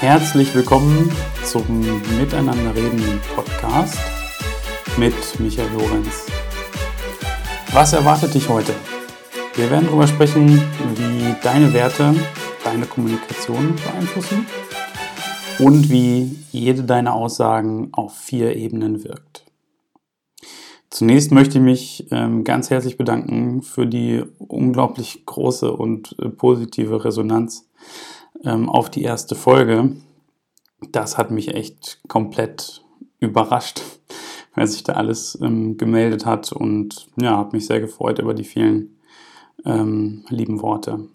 Herzlich willkommen zum Miteinander reden Podcast mit Michael Lorenz. Was erwartet dich heute? Wir werden darüber sprechen, wie deine Werte deine Kommunikation beeinflussen und wie jede deiner Aussagen auf vier Ebenen wirkt. Zunächst möchte ich mich ähm, ganz herzlich bedanken für die unglaublich große und äh, positive Resonanz ähm, auf die erste Folge. Das hat mich echt komplett überrascht, wer sich da alles ähm, gemeldet hat und ja, hat mich sehr gefreut über die vielen ähm, lieben Worte.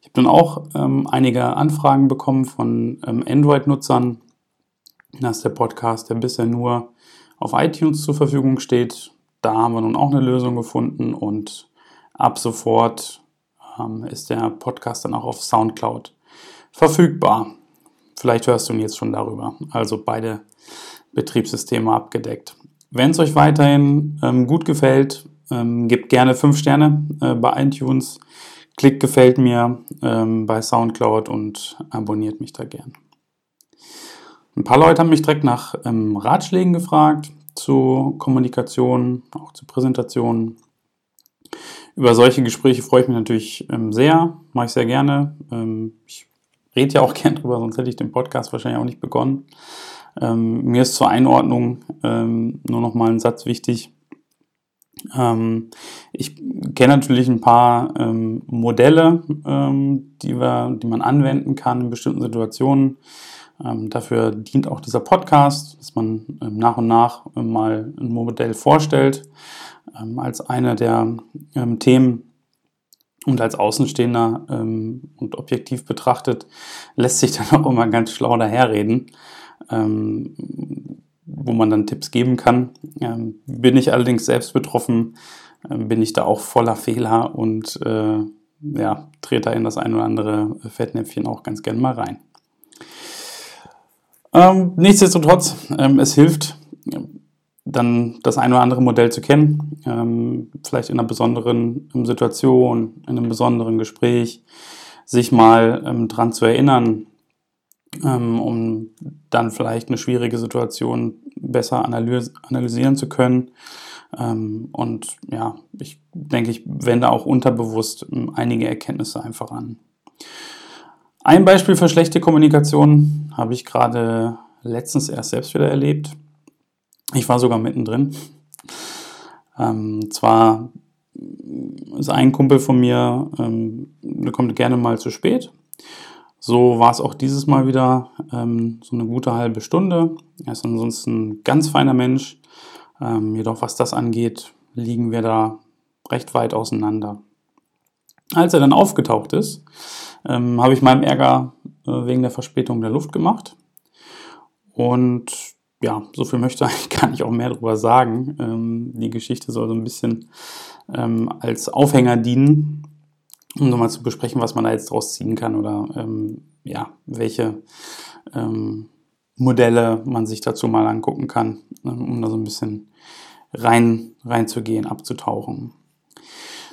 Ich habe dann auch ähm, einige Anfragen bekommen von ähm, Android-Nutzern. Das ist der Podcast, der bisher nur auf iTunes zur Verfügung steht. Da haben wir nun auch eine Lösung gefunden und ab sofort ähm, ist der Podcast dann auch auf SoundCloud verfügbar. Vielleicht hörst du ihn jetzt schon darüber. Also beide Betriebssysteme abgedeckt. Wenn es euch weiterhin ähm, gut gefällt, ähm, gebt gerne 5 Sterne äh, bei iTunes, klickt gefällt mir ähm, bei SoundCloud und abonniert mich da gern. Ein paar Leute haben mich direkt nach ähm, Ratschlägen gefragt zu Kommunikation, auch zu Präsentationen. Über solche Gespräche freue ich mich natürlich ähm, sehr, mache ich sehr gerne. Ähm, ich rede ja auch gern drüber, sonst hätte ich den Podcast wahrscheinlich auch nicht begonnen. Ähm, mir ist zur Einordnung ähm, nur noch mal ein Satz wichtig. Ähm, ich kenne natürlich ein paar ähm, Modelle, die, wir, die man anwenden kann in bestimmten Situationen. Ähm, dafür dient auch dieser Podcast, dass man ähm, nach und nach ähm, mal ein Modell vorstellt ähm, als eine der ähm, Themen und als Außenstehender ähm, und objektiv betrachtet lässt sich dann auch immer ganz schlau daherreden, wo man dann Tipps geben kann. bin ich allerdings selbst betroffen, bin ich da auch voller Fehler und äh, ja, trete da in das ein oder andere Fettnäpfchen auch ganz gerne mal rein. Ähm, nichtsdestotrotz, ähm, es hilft, dann das ein oder andere Modell zu kennen, ähm, vielleicht in einer besonderen ähm, Situation, in einem besonderen Gespräch, sich mal ähm, dran zu erinnern, ähm, um dann vielleicht eine schwierige Situation besser analys analysieren zu können. Ähm, und ja, ich denke, ich wende auch unterbewusst ähm, einige Erkenntnisse einfach an. Ein Beispiel für schlechte Kommunikation habe ich gerade letztens erst selbst wieder erlebt. Ich war sogar mittendrin. Ähm, zwar ist ein Kumpel von mir, ähm, der kommt gerne mal zu spät. So war es auch dieses Mal wieder ähm, so eine gute halbe Stunde. Er ist ansonsten ein ganz feiner Mensch. Ähm, jedoch was das angeht, liegen wir da recht weit auseinander. Als er dann aufgetaucht ist, ähm, habe ich meinem Ärger äh, wegen der Verspätung der Luft gemacht. Und ja, so viel möchte ich gar nicht auch mehr darüber sagen. Ähm, die Geschichte soll so ein bisschen ähm, als Aufhänger dienen, um nochmal zu besprechen, was man da jetzt draus ziehen kann oder ähm, ja, welche ähm, Modelle man sich dazu mal angucken kann, ähm, um da so ein bisschen rein reinzugehen, abzutauchen.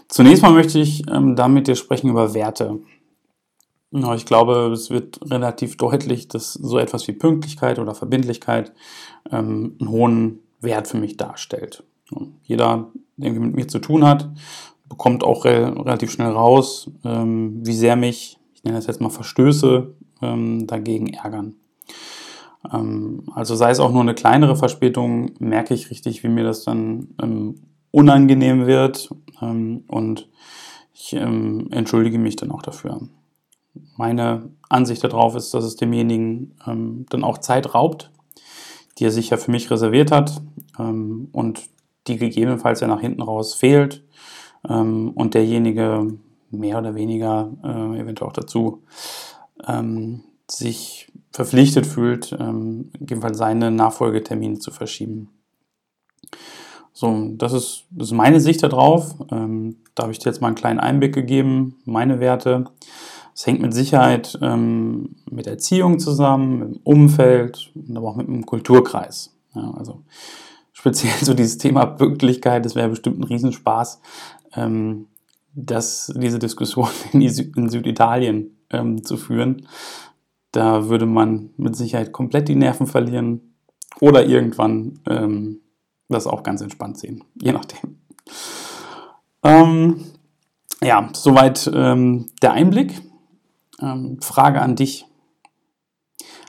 Zunächst mal möchte ich ähm, damit dir sprechen über Werte. Ich glaube, es wird relativ deutlich, dass so etwas wie Pünktlichkeit oder Verbindlichkeit ähm, einen hohen Wert für mich darstellt. Jeder, der mit mir zu tun hat, bekommt auch re relativ schnell raus, ähm, wie sehr mich, ich nenne das jetzt mal Verstöße, ähm, dagegen ärgern. Ähm, also sei es auch nur eine kleinere Verspätung, merke ich richtig, wie mir das dann ähm, unangenehm wird ähm, und ich entschuldige mich dann auch dafür meine Ansicht darauf ist, dass es demjenigen ähm, dann auch Zeit raubt, die er sich ja für mich reserviert hat ähm, und die gegebenenfalls ja nach hinten raus fehlt ähm, und derjenige mehr oder weniger äh, eventuell auch dazu ähm, sich verpflichtet fühlt, ähm, gegebenenfalls seine Nachfolgetermine zu verschieben. So, das ist, das ist meine Sicht darauf. Ähm, da habe ich dir jetzt mal einen kleinen Einblick gegeben, meine Werte. Es hängt mit Sicherheit ähm, mit Erziehung zusammen, mit dem Umfeld und aber auch mit dem Kulturkreis. Ja, also speziell so dieses Thema Pünktlichkeit, das wäre bestimmt ein Riesenspaß, ähm, das, diese Diskussion in, Süd in Süditalien ähm, zu führen. Da würde man mit Sicherheit komplett die Nerven verlieren oder irgendwann ähm, das auch ganz entspannt sehen, je nachdem. Ähm, ja, soweit ähm, der Einblick. Ähm, Frage an dich.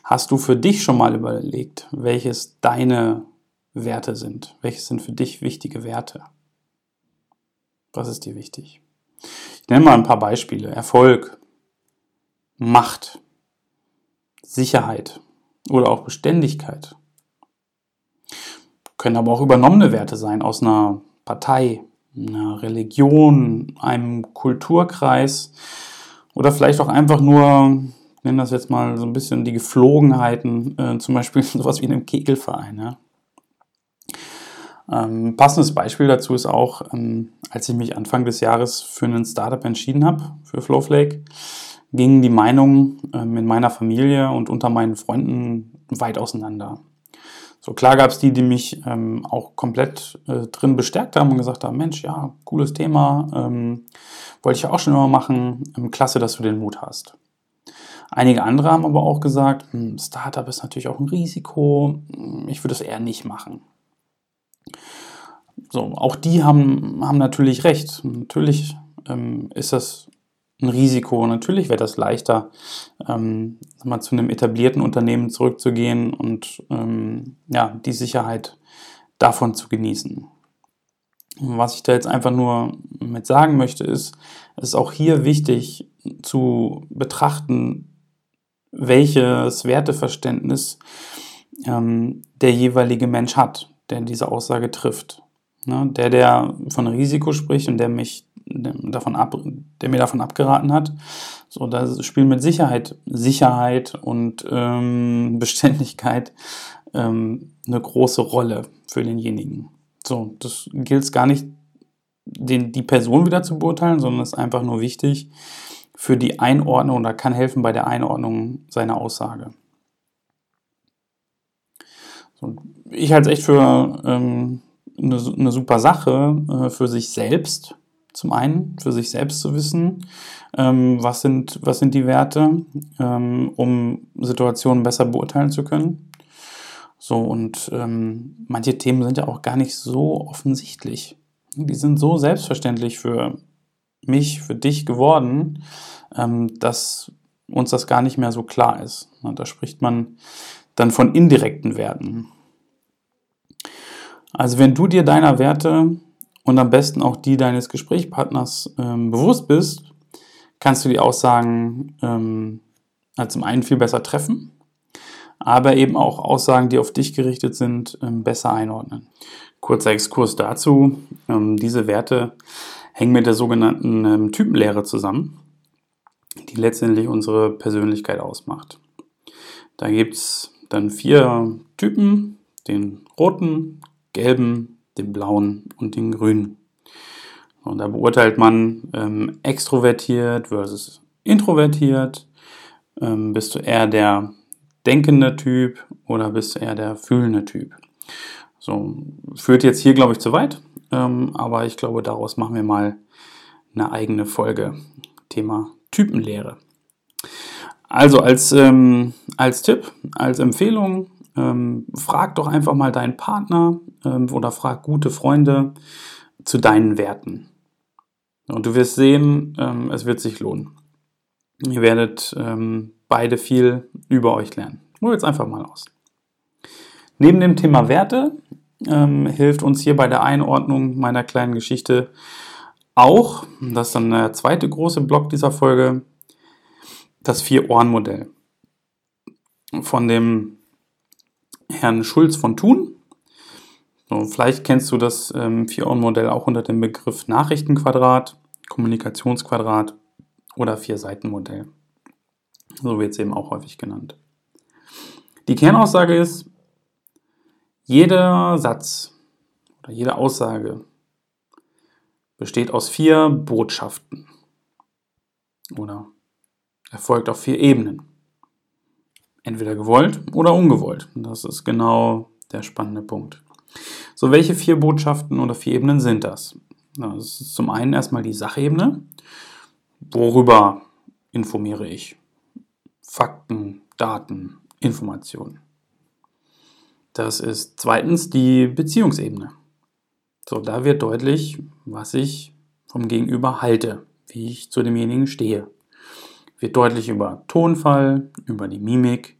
Hast du für dich schon mal überlegt, welches deine Werte sind? Welche sind für dich wichtige Werte? Was ist dir wichtig? Ich nenne mal ein paar Beispiele. Erfolg, Macht, Sicherheit oder auch Beständigkeit. Können aber auch übernommene Werte sein aus einer Partei, einer Religion, einem Kulturkreis oder vielleicht auch einfach nur, ich nenne das jetzt mal so ein bisschen die Geflogenheiten, äh, zum Beispiel sowas wie in einem Kegelverein. Ja? Ähm, passendes Beispiel dazu ist auch, ähm, als ich mich Anfang des Jahres für einen Startup entschieden habe, für Flowflake, gingen die Meinungen ähm, in meiner Familie und unter meinen Freunden weit auseinander. So klar gab es die, die mich ähm, auch komplett äh, drin bestärkt haben und gesagt haben, Mensch, ja, cooles Thema, ähm, wollte ich auch schon immer machen, ähm, klasse, dass du den Mut hast. Einige andere haben aber auch gesagt, hm, Startup ist natürlich auch ein Risiko, hm, ich würde es eher nicht machen. So, auch die haben, haben natürlich recht. Natürlich ähm, ist das ein Risiko. Natürlich wäre das leichter, ähm, mal zu einem etablierten Unternehmen zurückzugehen und ähm, ja, die Sicherheit davon zu genießen. Was ich da jetzt einfach nur mit sagen möchte, ist, es ist auch hier wichtig zu betrachten, welches Werteverständnis ähm, der jeweilige Mensch hat, der diese Aussage trifft. Ne? Der, der von Risiko spricht und der mich davon ab, der mir davon abgeraten hat. So, da spielen mit Sicherheit Sicherheit und ähm, Beständigkeit ähm, eine große Rolle für denjenigen. So, das gilt es gar nicht, den, die Person wieder zu beurteilen, sondern es ist einfach nur wichtig für die Einordnung oder kann helfen bei der Einordnung seiner Aussage. So, ich halte es echt für ähm, eine, eine super Sache äh, für sich selbst, zum einen für sich selbst zu wissen, ähm, was, sind, was sind die Werte, ähm, um Situationen besser beurteilen zu können. So, und ähm, manche Themen sind ja auch gar nicht so offensichtlich. Die sind so selbstverständlich für mich, für dich geworden, ähm, dass uns das gar nicht mehr so klar ist. Da spricht man dann von indirekten Werten. Also wenn du dir deiner Werte und am besten auch die deines Gesprächspartners ähm, bewusst bist, kannst du die Aussagen ähm, zum einen viel besser treffen, aber eben auch Aussagen, die auf dich gerichtet sind, ähm, besser einordnen. Kurzer Exkurs dazu. Ähm, diese Werte hängen mit der sogenannten ähm, Typenlehre zusammen, die letztendlich unsere Persönlichkeit ausmacht. Da gibt es dann vier Typen, den roten, gelben, den blauen und den grünen. Und da beurteilt man ähm, extrovertiert versus introvertiert. Ähm, bist du eher der denkende Typ oder bist du eher der fühlende Typ? So, führt jetzt hier, glaube ich, zu weit, ähm, aber ich glaube, daraus machen wir mal eine eigene Folge. Thema Typenlehre. Also als, ähm, als Tipp, als Empfehlung, ähm, frag doch einfach mal deinen Partner ähm, oder frag gute Freunde zu deinen Werten. Und du wirst sehen, ähm, es wird sich lohnen. Ihr werdet ähm, beide viel über euch lernen. Probiert es einfach mal aus. Neben dem Thema Werte ähm, hilft uns hier bei der Einordnung meiner kleinen Geschichte auch, das ist dann der zweite große Block dieser Folge, das Vier-Ohren-Modell. Von dem Herrn Schulz von Thun. So, vielleicht kennst du das ähm, Vier-Ohren-Modell auch unter dem Begriff Nachrichtenquadrat, Kommunikationsquadrat oder Vier-Seiten-Modell. So wird es eben auch häufig genannt. Die Kernaussage ist, jeder Satz oder jede Aussage besteht aus vier Botschaften oder erfolgt auf vier Ebenen. Entweder gewollt oder ungewollt. Das ist genau der spannende Punkt. So, welche vier Botschaften oder vier Ebenen sind das? Das ist zum einen erstmal die Sachebene. Worüber informiere ich? Fakten, Daten, Informationen. Das ist zweitens die Beziehungsebene. So, da wird deutlich, was ich vom Gegenüber halte, wie ich zu demjenigen stehe. Wird deutlich über Tonfall, über die Mimik,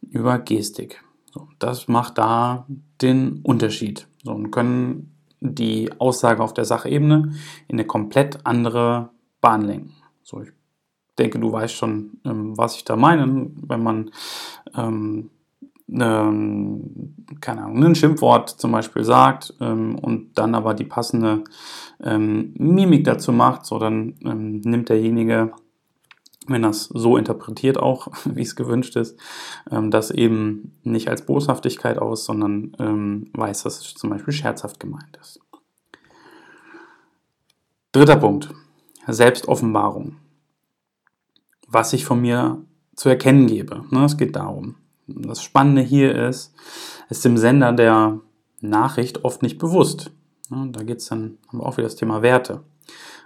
über Gestik. So, das macht da den Unterschied. So, und können die Aussage auf der Sachebene in eine komplett andere Bahn lenken. So, ich denke, du weißt schon, ähm, was ich da meine, wenn man ähm, eine, keine Ahnung, ein Schimpfwort zum Beispiel sagt ähm, und dann aber die passende ähm, Mimik dazu macht, so dann ähm, nimmt derjenige, wenn das so interpretiert auch, wie es gewünscht ist, ähm, das eben nicht als Boshaftigkeit aus, sondern ähm, weiß, dass es zum Beispiel scherzhaft gemeint ist. Dritter Punkt, Selbstoffenbarung. Was ich von mir zu erkennen gebe. Ne, es geht darum, das Spannende hier ist, ist dem Sender der Nachricht oft nicht bewusst. Ja, da geht es dann, auch wieder das Thema Werte.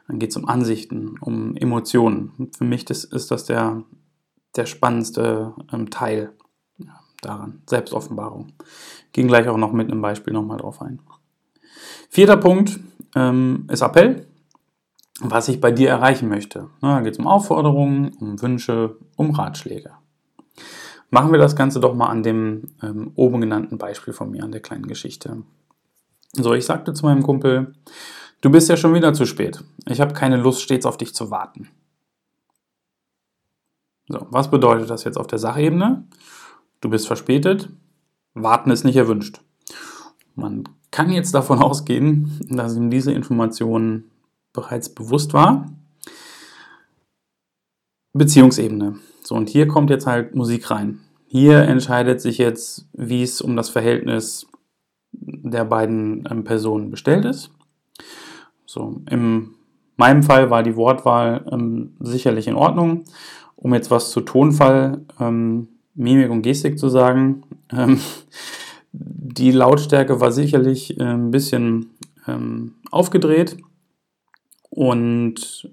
Dann geht es um Ansichten, um Emotionen. Für mich das, ist das der, der spannendste ähm, Teil daran, Selbstoffenbarung. Gehen gleich auch noch mit einem Beispiel nochmal drauf ein. Vierter Punkt ähm, ist Appell, was ich bei dir erreichen möchte. Na, da geht es um Aufforderungen, um Wünsche, um Ratschläge. Machen wir das Ganze doch mal an dem ähm, oben genannten Beispiel von mir, an der kleinen Geschichte. So, ich sagte zu meinem Kumpel, du bist ja schon wieder zu spät. Ich habe keine Lust, stets auf dich zu warten. So, was bedeutet das jetzt auf der Sachebene? Du bist verspätet, warten ist nicht erwünscht. Man kann jetzt davon ausgehen, dass ihm diese Information bereits bewusst war. Beziehungsebene. So, und hier kommt jetzt halt Musik rein. Hier entscheidet sich jetzt, wie es um das Verhältnis der beiden ähm, Personen bestellt ist. So, in meinem Fall war die Wortwahl ähm, sicherlich in Ordnung. Um jetzt was zu Tonfall, ähm, Mimik und Gestik zu sagen, ähm, die Lautstärke war sicherlich äh, ein bisschen ähm, aufgedreht und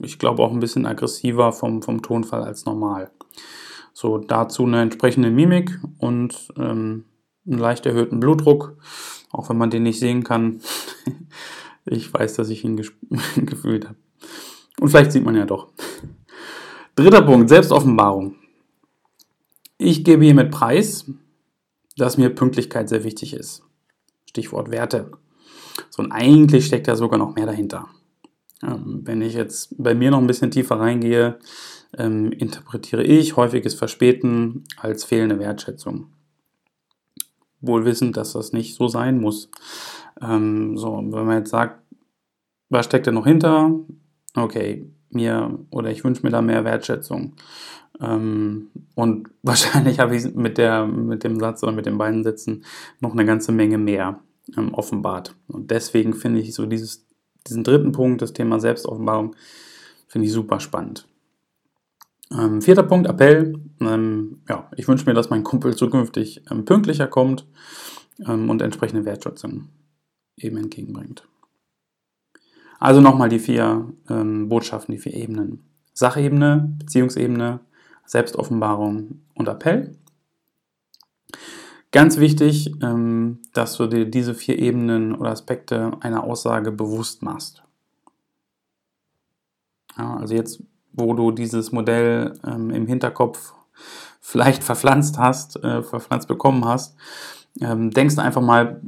ich glaube auch ein bisschen aggressiver vom, vom Tonfall als normal. So, dazu eine entsprechende Mimik und ähm, einen leicht erhöhten Blutdruck, auch wenn man den nicht sehen kann. ich weiß, dass ich ihn gefühlt habe. Und vielleicht sieht man ja doch. Dritter Punkt, Selbstoffenbarung. Ich gebe hiermit Preis, dass mir Pünktlichkeit sehr wichtig ist. Stichwort Werte. So, und eigentlich steckt da sogar noch mehr dahinter. Ähm, wenn ich jetzt bei mir noch ein bisschen tiefer reingehe, ähm, interpretiere ich häufiges Verspäten als fehlende Wertschätzung. Wohl wissend, dass das nicht so sein muss. Ähm, so, wenn man jetzt sagt, was steckt da noch hinter? Okay, mir oder ich wünsche mir da mehr Wertschätzung. Ähm, und wahrscheinlich habe ich mit, der, mit dem Satz oder mit den beiden Sätzen noch eine ganze Menge mehr ähm, offenbart. Und deswegen finde ich so dieses diesen dritten Punkt, das Thema Selbstoffenbarung, finde ich super spannend. Ähm, vierter Punkt, Appell. Ähm, ja, ich wünsche mir, dass mein Kumpel zukünftig ähm, pünktlicher kommt ähm, und entsprechende Wertschätzung eben entgegenbringt. Also nochmal die vier ähm, Botschaften, die vier Ebenen. Sachebene, Beziehungsebene, Selbstoffenbarung und Appell. Ganz wichtig, ähm, dass du dir diese vier Ebenen oder Aspekte einer Aussage bewusst machst. Ja, also jetzt, wo du dieses Modell ähm, im Hinterkopf vielleicht verpflanzt hast, äh, verpflanzt bekommen hast, ähm, denkst du einfach mal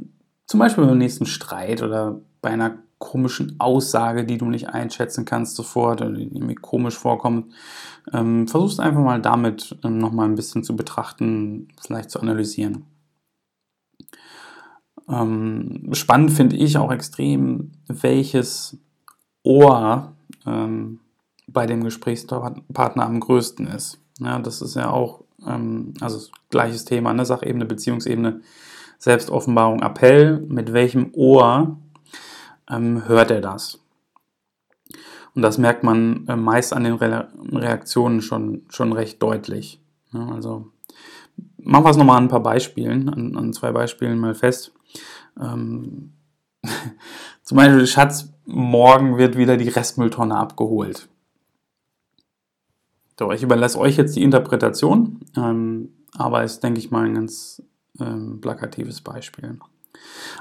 zum Beispiel beim nächsten Streit oder bei einer komischen Aussage, die du nicht einschätzen kannst sofort oder die mir komisch vorkommt, ähm, versuchst einfach mal damit ähm, nochmal ein bisschen zu betrachten, vielleicht zu analysieren. Ähm, spannend finde ich auch extrem, welches Ohr ähm, bei dem Gesprächspartner am größten ist. Ja, das ist ja auch, ähm, also gleiches Thema, ne? Sachebene, Beziehungsebene, Selbstoffenbarung, Appell. Mit welchem Ohr ähm, hört er das? Und das merkt man äh, meist an den Re Reaktionen schon, schon recht deutlich. Ja, also machen wir es nochmal an ein paar Beispielen, an, an zwei Beispielen mal fest. Ähm, zum Beispiel, Schatz, morgen wird wieder die Restmülltonne abgeholt. So, ich überlasse euch jetzt die Interpretation, ähm, aber ist, denke ich mal, ein ganz ähm, plakatives Beispiel.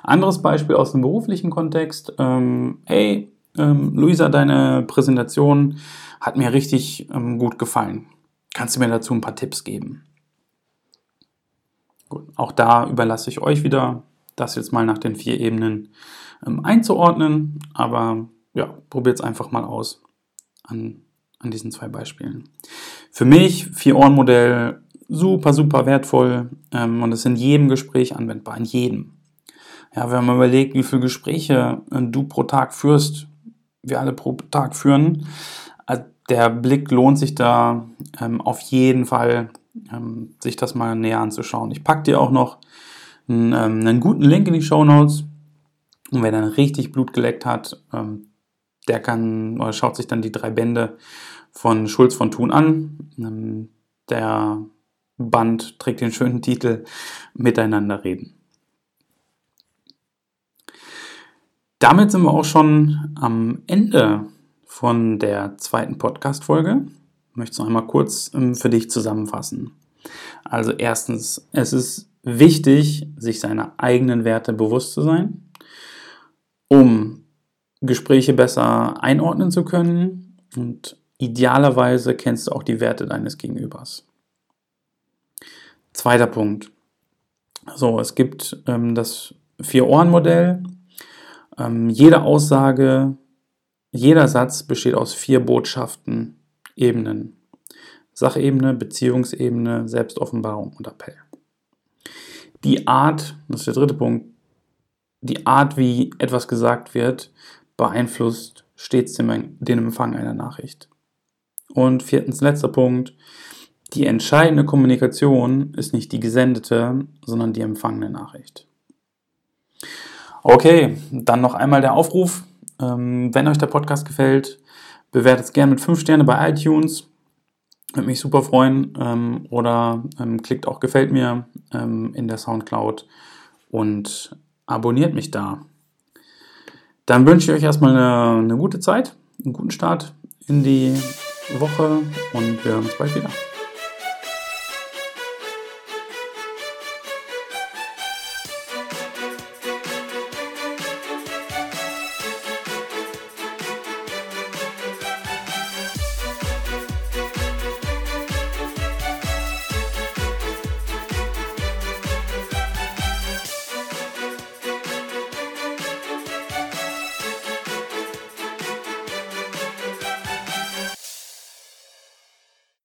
Anderes Beispiel aus dem beruflichen Kontext. Ähm, hey, ähm, Luisa, deine Präsentation hat mir richtig ähm, gut gefallen. Kannst du mir dazu ein paar Tipps geben? Gut, auch da überlasse ich euch wieder, das jetzt mal nach den vier Ebenen ähm, einzuordnen. Aber ja, probiert es einfach mal aus an, an diesen zwei Beispielen. Für mich, Vier-Ohren-Modell, super, super wertvoll ähm, und ist in jedem Gespräch anwendbar, in jedem. Ja, wenn man überlegt, wie viele Gespräche äh, du pro Tag führst, wir alle pro Tag führen, äh, der Blick lohnt sich da ähm, auf jeden Fall, ähm, sich das mal näher anzuschauen. Ich packe dir auch noch einen, ähm, einen, guten Link in die Show Notes. Und wer dann richtig Blut geleckt hat, ähm, der kann oder schaut sich dann die drei Bände von Schulz von Thun an. Ähm, der Band trägt den schönen Titel Miteinander reden. Damit sind wir auch schon am Ende von der zweiten Podcast-Folge. Ich möchte es noch einmal kurz ähm, für dich zusammenfassen. Also erstens, es ist wichtig, sich seiner eigenen Werte bewusst zu sein, um Gespräche besser einordnen zu können und idealerweise kennst du auch die Werte deines Gegenübers. Zweiter Punkt. So, es gibt ähm, das Vier-Ohren-Modell. Ähm, jede Aussage, jeder Satz besteht aus vier Botschaften, Ebenen. Sachebene, Beziehungsebene, Selbstoffenbarung und Appell. Die Art, das ist der dritte Punkt, die Art, wie etwas gesagt wird, beeinflusst stets den, den Empfang einer Nachricht. Und viertens, letzter Punkt, die entscheidende Kommunikation ist nicht die gesendete, sondern die empfangene Nachricht. Okay, dann noch einmal der Aufruf. Ähm, wenn euch der Podcast gefällt, bewertet es gerne mit 5 Sterne bei iTunes. Würde mich super freuen. Ähm, oder ähm, klickt auch Gefällt mir in der Soundcloud und abonniert mich da. Dann wünsche ich euch erstmal eine, eine gute Zeit, einen guten Start in die Woche und wir hören uns bald wieder.